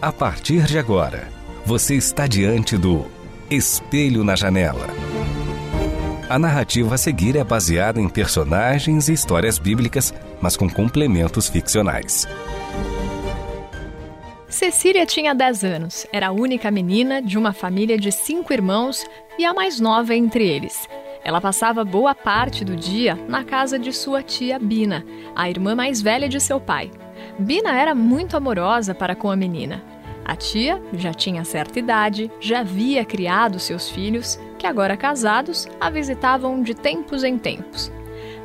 A partir de agora, você está diante do Espelho na Janela. A narrativa a seguir é baseada em personagens e histórias bíblicas, mas com complementos ficcionais. Cecília tinha 10 anos, era a única menina de uma família de cinco irmãos e a mais nova entre eles. Ela passava boa parte do dia na casa de sua tia Bina, a irmã mais velha de seu pai. Bina era muito amorosa para com a menina. A tia já tinha certa idade, já havia criado seus filhos, que agora casados a visitavam de tempos em tempos.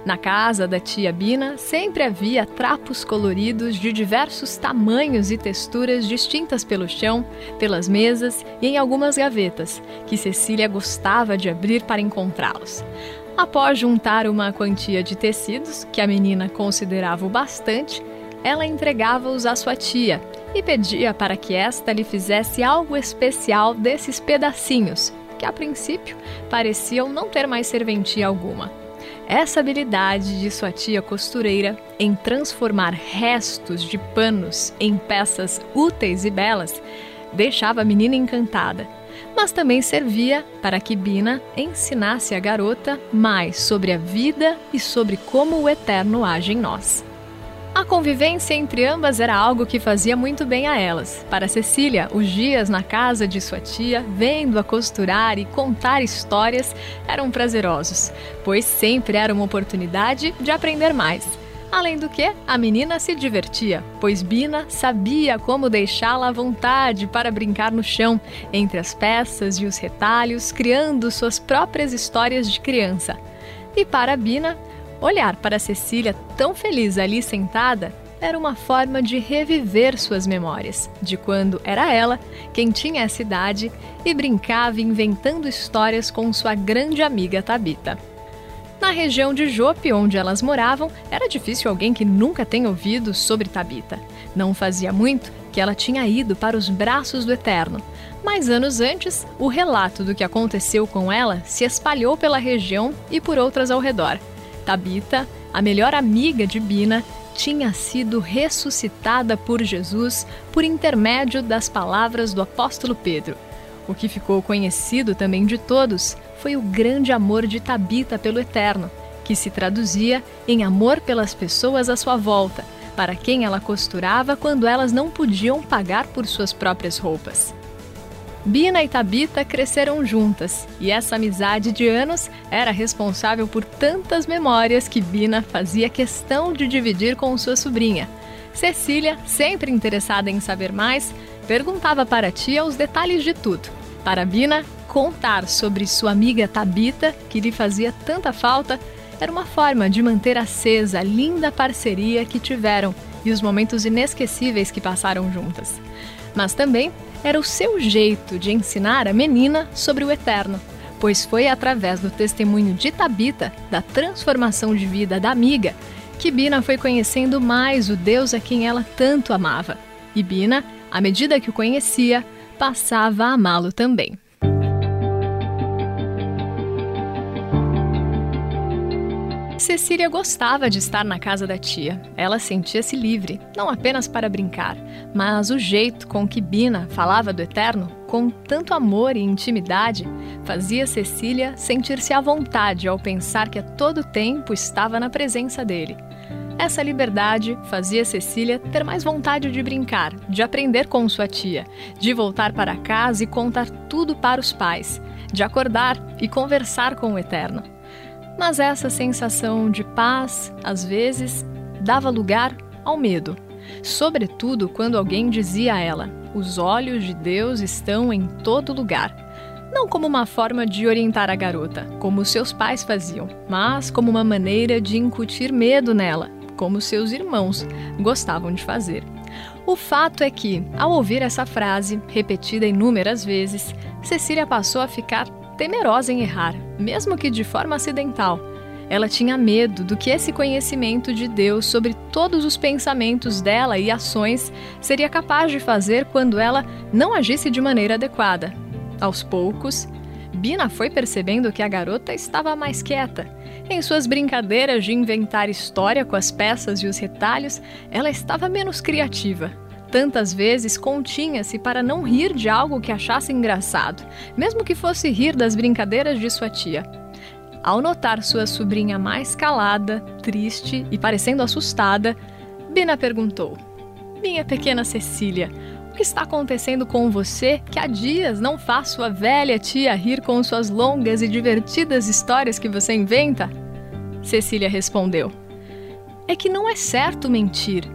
Na casa da tia Bina sempre havia trapos coloridos de diversos tamanhos e texturas distintas pelo chão, pelas mesas e em algumas gavetas, que Cecília gostava de abrir para encontrá-los. Após juntar uma quantia de tecidos, que a menina considerava o bastante, ela entregava-os à sua tia e pedia para que esta lhe fizesse algo especial desses pedacinhos, que a princípio pareciam não ter mais serventia alguma. Essa habilidade de sua tia costureira em transformar restos de panos em peças úteis e belas deixava a menina encantada, mas também servia para que Bina ensinasse a garota mais sobre a vida e sobre como o Eterno age em nós. A convivência entre ambas era algo que fazia muito bem a elas. Para Cecília, os dias na casa de sua tia, vendo-a costurar e contar histórias, eram prazerosos, pois sempre era uma oportunidade de aprender mais. Além do que, a menina se divertia, pois Bina sabia como deixá-la à vontade para brincar no chão, entre as peças e os retalhos, criando suas próprias histórias de criança. E para Bina, Olhar para Cecília tão feliz ali sentada era uma forma de reviver suas memórias, de quando era ela quem tinha essa idade e brincava inventando histórias com sua grande amiga Tabita. Na região de Jope, onde elas moravam, era difícil alguém que nunca tenha ouvido sobre Tabita. Não fazia muito que ela tinha ido para os braços do Eterno, mas anos antes, o relato do que aconteceu com ela se espalhou pela região e por outras ao redor. Tabita, a melhor amiga de Bina, tinha sido ressuscitada por Jesus por intermédio das palavras do apóstolo Pedro. O que ficou conhecido também de todos foi o grande amor de Tabita pelo Eterno, que se traduzia em amor pelas pessoas à sua volta, para quem ela costurava quando elas não podiam pagar por suas próprias roupas. Bina e Tabita cresceram juntas e essa amizade de anos era responsável por tantas memórias que Bina fazia questão de dividir com sua sobrinha. Cecília, sempre interessada em saber mais, perguntava para a tia os detalhes de tudo. Para Bina, contar sobre sua amiga Tabita, que lhe fazia tanta falta, era uma forma de manter acesa a linda parceria que tiveram e os momentos inesquecíveis que passaram juntas. Mas também era o seu jeito de ensinar a menina sobre o eterno, pois foi através do testemunho de Tabita, da transformação de vida da amiga, que Bina foi conhecendo mais o Deus a quem ela tanto amava. E Bina, à medida que o conhecia, passava a amá-lo também. Cecília gostava de estar na casa da tia. Ela sentia-se livre, não apenas para brincar, mas o jeito com que Bina falava do eterno, com tanto amor e intimidade, fazia Cecília sentir-se à vontade ao pensar que a todo tempo estava na presença dele. Essa liberdade fazia Cecília ter mais vontade de brincar, de aprender com sua tia, de voltar para casa e contar tudo para os pais, de acordar e conversar com o Eterno. Mas essa sensação de paz, às vezes, dava lugar ao medo, sobretudo quando alguém dizia a ela: os olhos de Deus estão em todo lugar. Não como uma forma de orientar a garota, como seus pais faziam, mas como uma maneira de incutir medo nela, como seus irmãos gostavam de fazer. O fato é que, ao ouvir essa frase, repetida inúmeras vezes, Cecília passou a ficar temerosa em errar, mesmo que de forma acidental. Ela tinha medo do que esse conhecimento de Deus sobre todos os pensamentos dela e ações seria capaz de fazer quando ela não agisse de maneira adequada. Aos poucos, Bina foi percebendo que a garota estava mais quieta. Em suas brincadeiras de inventar história com as peças e os retalhos, ela estava menos criativa. Tantas vezes continha-se para não rir de algo que achasse engraçado, mesmo que fosse rir das brincadeiras de sua tia. Ao notar sua sobrinha mais calada, triste e parecendo assustada, Bina perguntou: Minha pequena Cecília, o que está acontecendo com você que há dias não faz sua velha tia rir com suas longas e divertidas histórias que você inventa? Cecília respondeu: É que não é certo mentir.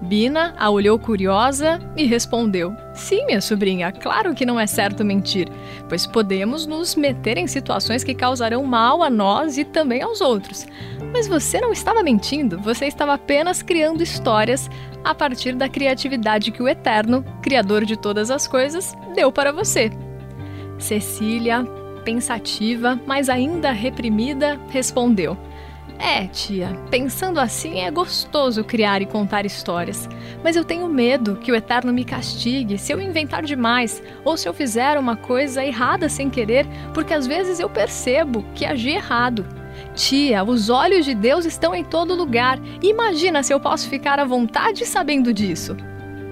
Bina a olhou curiosa e respondeu: Sim, minha sobrinha, claro que não é certo mentir, pois podemos nos meter em situações que causarão mal a nós e também aos outros. Mas você não estava mentindo, você estava apenas criando histórias a partir da criatividade que o Eterno, Criador de todas as coisas, deu para você. Cecília, pensativa, mas ainda reprimida, respondeu: É, tia, pensando assim é gostoso criar e contar histórias, mas eu tenho medo que o Eterno me castigue se eu inventar demais ou se eu fizer uma coisa errada sem querer, porque às vezes eu percebo que agi errado. Tia, os olhos de Deus estão em todo lugar. Imagina se eu posso ficar à vontade sabendo disso.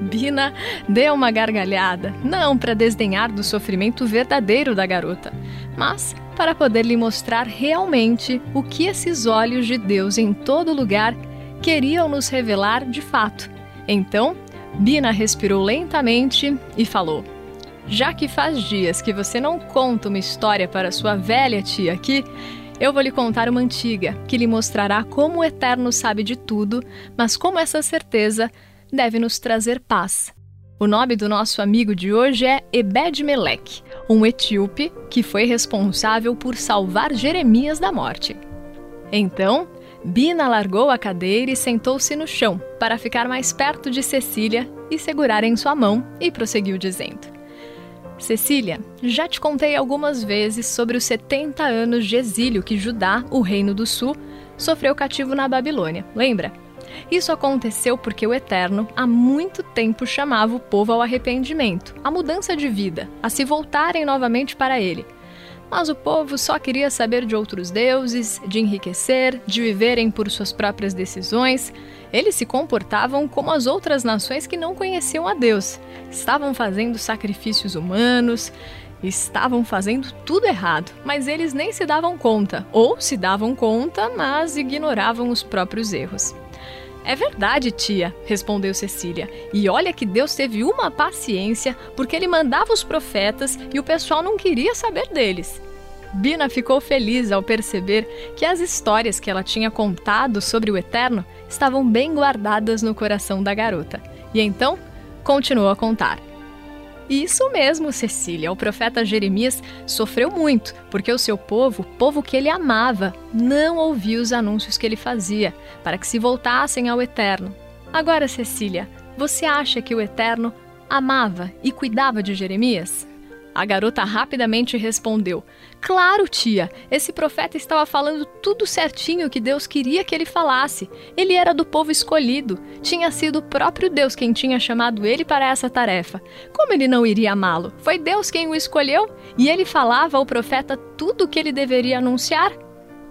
Bina deu uma gargalhada, não para desdenhar do sofrimento verdadeiro da garota, mas para poder lhe mostrar realmente o que esses olhos de Deus em todo lugar queriam nos revelar de fato. Então, Bina respirou lentamente e falou: Já que faz dias que você não conta uma história para sua velha tia aqui, eu vou lhe contar uma antiga, que lhe mostrará como o Eterno sabe de tudo, mas como essa certeza deve nos trazer paz. O nome do nosso amigo de hoje é Ebed-Melech, um etíope que foi responsável por salvar Jeremias da morte. Então, Bina largou a cadeira e sentou-se no chão para ficar mais perto de Cecília e segurar em sua mão e prosseguiu dizendo: Cecília, já te contei algumas vezes sobre os 70 anos de exílio que Judá, o Reino do Sul, sofreu cativo na Babilônia, lembra? Isso aconteceu porque o Eterno há muito tempo chamava o povo ao arrependimento, à mudança de vida, a se voltarem novamente para ele. Mas o povo só queria saber de outros deuses, de enriquecer, de viverem por suas próprias decisões. Eles se comportavam como as outras nações que não conheciam a Deus. Estavam fazendo sacrifícios humanos, estavam fazendo tudo errado, mas eles nem se davam conta, ou se davam conta, mas ignoravam os próprios erros. É verdade, tia, respondeu Cecília. E olha que Deus teve uma paciência, porque ele mandava os profetas e o pessoal não queria saber deles. Bina ficou feliz ao perceber que as histórias que ela tinha contado sobre o Eterno estavam bem guardadas no coração da garota. E então continuou a contar. Isso mesmo, Cecília. O profeta Jeremias sofreu muito, porque o seu povo, povo que ele amava, não ouvia os anúncios que ele fazia, para que se voltassem ao Eterno. Agora, Cecília, você acha que o Eterno amava e cuidava de Jeremias? A garota rapidamente respondeu: Claro, tia, esse profeta estava falando tudo certinho que Deus queria que ele falasse. Ele era do povo escolhido. Tinha sido o próprio Deus quem tinha chamado ele para essa tarefa. Como ele não iria amá-lo? Foi Deus quem o escolheu e ele falava ao profeta tudo o que ele deveria anunciar?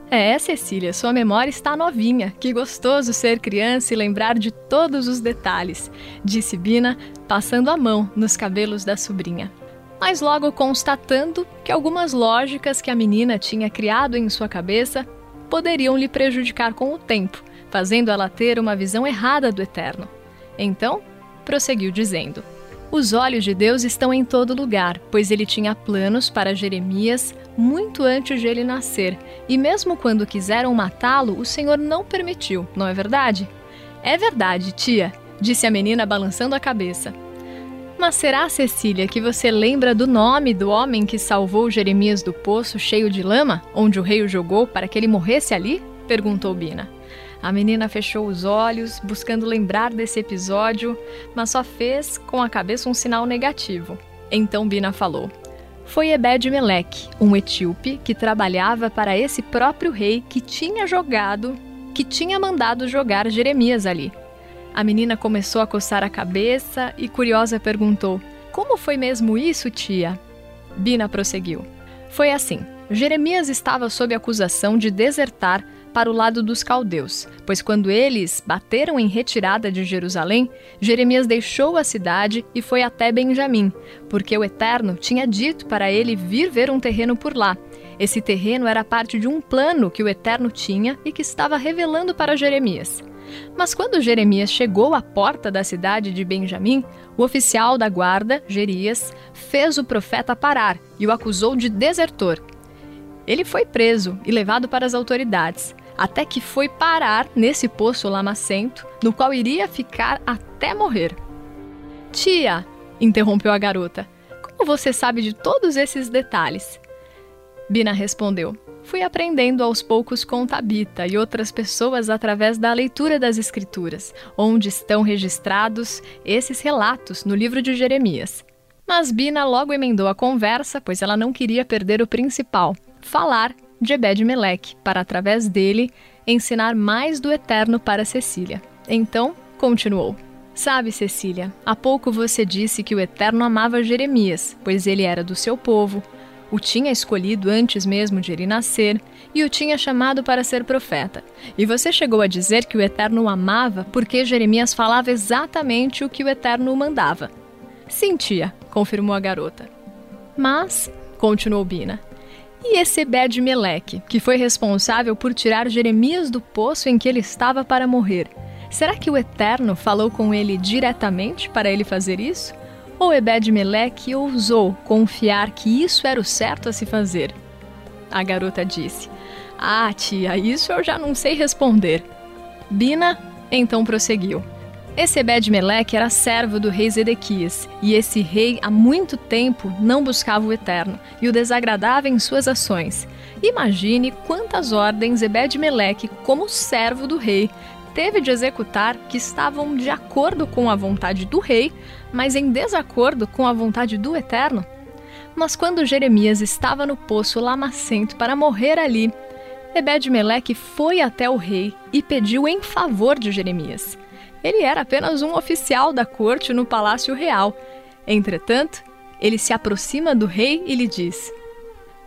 É, Cecília, sua memória está novinha. Que gostoso ser criança e lembrar de todos os detalhes, disse Bina, passando a mão nos cabelos da sobrinha mas logo constatando que algumas lógicas que a menina tinha criado em sua cabeça poderiam lhe prejudicar com o tempo, fazendo ela ter uma visão errada do eterno. Então, prosseguiu dizendo: Os olhos de Deus estão em todo lugar, pois ele tinha planos para Jeremias muito antes de ele nascer, e mesmo quando quiseram matá-lo, o Senhor não permitiu, não é verdade? É verdade, tia, disse a menina balançando a cabeça. Mas será, Cecília, que você lembra do nome do homem que salvou Jeremias do poço cheio de lama, onde o rei o jogou para que ele morresse ali? perguntou Bina. A menina fechou os olhos, buscando lembrar desse episódio, mas só fez com a cabeça um sinal negativo. Então Bina falou: Foi Ebed-Meleque, um etíope que trabalhava para esse próprio rei que tinha jogado, que tinha mandado jogar Jeremias ali. A menina começou a coçar a cabeça e, curiosa, perguntou: Como foi mesmo isso, tia? Bina prosseguiu: Foi assim. Jeremias estava sob acusação de desertar para o lado dos caldeus, pois quando eles bateram em retirada de Jerusalém, Jeremias deixou a cidade e foi até Benjamim, porque o Eterno tinha dito para ele vir ver um terreno por lá. Esse terreno era parte de um plano que o Eterno tinha e que estava revelando para Jeremias. Mas quando Jeremias chegou à porta da cidade de Benjamim, o oficial da guarda, Gerias, fez o profeta parar e o acusou de desertor. Ele foi preso e levado para as autoridades, até que foi parar nesse poço lamacento, no qual iria ficar até morrer. Tia, interrompeu a garota, como você sabe de todos esses detalhes? Bina respondeu: Fui aprendendo aos poucos com Tabita e outras pessoas através da leitura das Escrituras, onde estão registrados esses relatos no livro de Jeremias. Mas Bina logo emendou a conversa, pois ela não queria perder o principal: falar de Ebed-Meleque, para através dele ensinar mais do Eterno para Cecília. Então, continuou. Sabe, Cecília, há pouco você disse que o Eterno amava Jeremias, pois ele era do seu povo, o tinha escolhido antes mesmo de ele nascer e o tinha chamado para ser profeta. E você chegou a dizer que o Eterno o amava porque Jeremias falava exatamente o que o Eterno o mandava. Sim, tia, confirmou a garota. Mas, continuou Bina, e esse Ebed-Meleque, que foi responsável por tirar Jeremias do poço em que ele estava para morrer, será que o Eterno falou com ele diretamente para ele fazer isso? Ou Ebed-Meleque ousou confiar que isso era o certo a se fazer? A garota disse: Ah, tia, isso eu já não sei responder. Bina então prosseguiu. Esse Ebed-Meleque era servo do rei Zedequias, e esse rei há muito tempo não buscava o Eterno e o desagradava em suas ações. Imagine quantas ordens Ebed-Meleque, como servo do rei, teve de executar que estavam de acordo com a vontade do rei, mas em desacordo com a vontade do Eterno. Mas quando Jeremias estava no poço lamacento para morrer ali, Ebed-Meleque foi até o rei e pediu em favor de Jeremias. Ele era apenas um oficial da corte no palácio real. Entretanto, ele se aproxima do rei e lhe diz: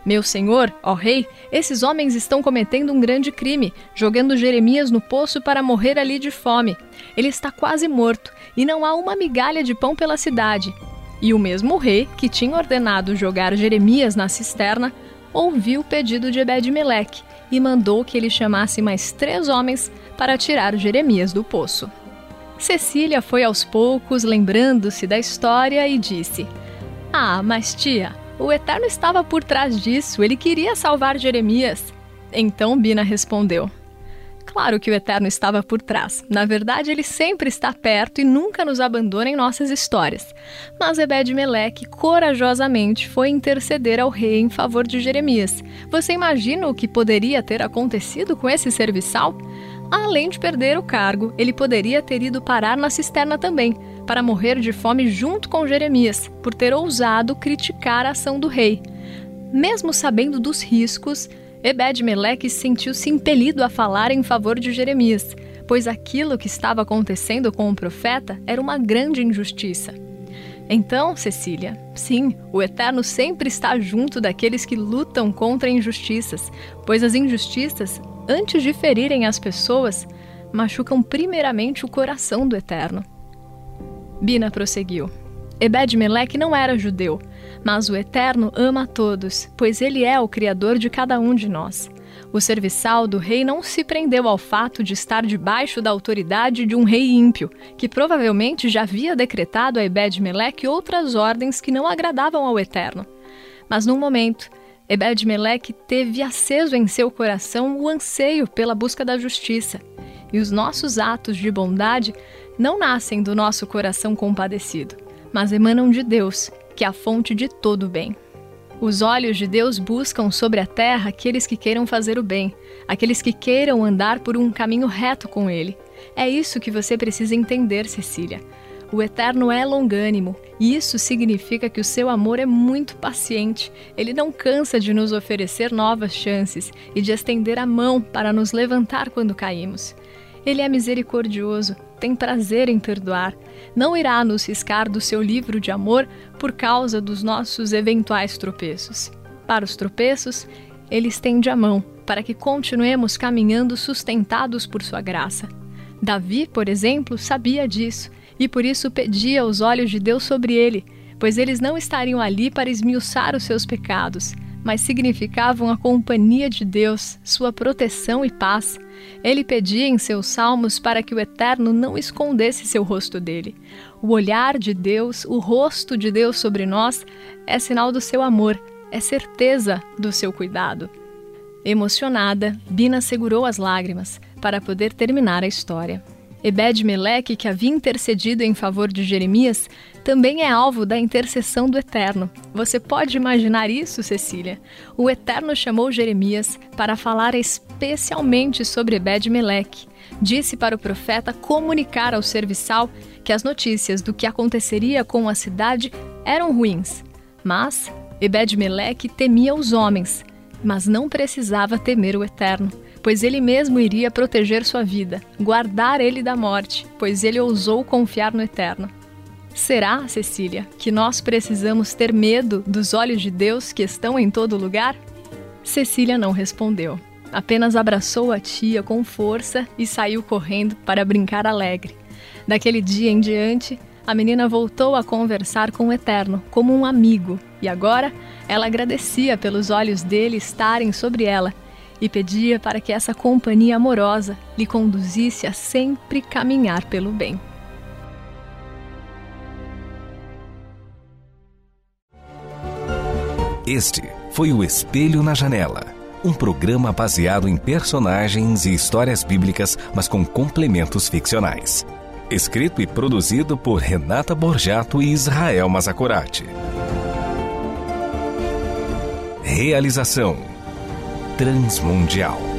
Meu senhor, ó rei, esses homens estão cometendo um grande crime, jogando Jeremias no poço para morrer ali de fome. Ele está quase morto e não há uma migalha de pão pela cidade. E o mesmo rei, que tinha ordenado jogar Jeremias na cisterna, ouviu o pedido de Ebed-Meleque e mandou que ele chamasse mais três homens para tirar Jeremias do poço. Cecília foi aos poucos lembrando-se da história e disse: Ah, mas tia, o Eterno estava por trás disso, ele queria salvar Jeremias. Então Bina respondeu: Claro que o Eterno estava por trás. Na verdade, ele sempre está perto e nunca nos abandona em nossas histórias. Mas Ebed-Meleque corajosamente foi interceder ao rei em favor de Jeremias. Você imagina o que poderia ter acontecido com esse serviçal? Além de perder o cargo, ele poderia ter ido parar na cisterna também, para morrer de fome junto com Jeremias, por ter ousado criticar a ação do rei. Mesmo sabendo dos riscos, Ebed-Meleque sentiu-se impelido a falar em favor de Jeremias, pois aquilo que estava acontecendo com o profeta era uma grande injustiça. Então, Cecília, sim, o Eterno sempre está junto daqueles que lutam contra injustiças, pois as injustiças antes de ferirem as pessoas, machucam primeiramente o coração do Eterno. Bina prosseguiu. Ebed-Meleque não era judeu, mas o Eterno ama a todos, pois ele é o Criador de cada um de nós. O serviçal do rei não se prendeu ao fato de estar debaixo da autoridade de um rei ímpio, que provavelmente já havia decretado a Ebed-Meleque outras ordens que não agradavam ao Eterno. Mas num momento, Ebed-Meleque teve aceso em seu coração o anseio pela busca da justiça, e os nossos atos de bondade não nascem do nosso coração compadecido, mas emanam de Deus, que é a fonte de todo o bem. Os olhos de Deus buscam sobre a terra aqueles que queiram fazer o bem, aqueles que queiram andar por um caminho reto com Ele. É isso que você precisa entender, Cecília. O Eterno é longânimo, e isso significa que o seu amor é muito paciente. Ele não cansa de nos oferecer novas chances e de estender a mão para nos levantar quando caímos. Ele é misericordioso, tem prazer em perdoar. Não irá nos riscar do seu livro de amor por causa dos nossos eventuais tropeços. Para os tropeços, ele estende a mão para que continuemos caminhando sustentados por sua graça. Davi, por exemplo, sabia disso e por isso pedia os olhos de Deus sobre ele, pois eles não estariam ali para esmiuçar os seus pecados, mas significavam a companhia de Deus, sua proteção e paz. Ele pedia em seus salmos para que o Eterno não escondesse seu rosto dele. O olhar de Deus, o rosto de Deus sobre nós, é sinal do seu amor, é certeza do seu cuidado. Emocionada, Bina segurou as lágrimas para poder terminar a história. Ebed-Meleque, que havia intercedido em favor de Jeremias, também é alvo da intercessão do Eterno. Você pode imaginar isso, Cecília? O Eterno chamou Jeremias para falar especialmente sobre Ebed-Meleque. Disse para o profeta comunicar ao serviçal que as notícias do que aconteceria com a cidade eram ruins. Mas Ebed-Meleque temia os homens, mas não precisava temer o Eterno pois ele mesmo iria proteger sua vida, guardar ele da morte, pois ele ousou confiar no Eterno. Será, Cecília, que nós precisamos ter medo dos olhos de Deus que estão em todo lugar? Cecília não respondeu. Apenas abraçou a tia com força e saiu correndo para brincar alegre. Daquele dia em diante, a menina voltou a conversar com o Eterno como um amigo, e agora ela agradecia pelos olhos dele estarem sobre ela e pedia para que essa companhia amorosa lhe conduzisse a sempre caminhar pelo bem. Este foi o Espelho na Janela, um programa baseado em personagens e histórias bíblicas, mas com complementos ficcionais. Escrito e produzido por Renata Borjato e Israel Mazacorati. Realização Transmundial.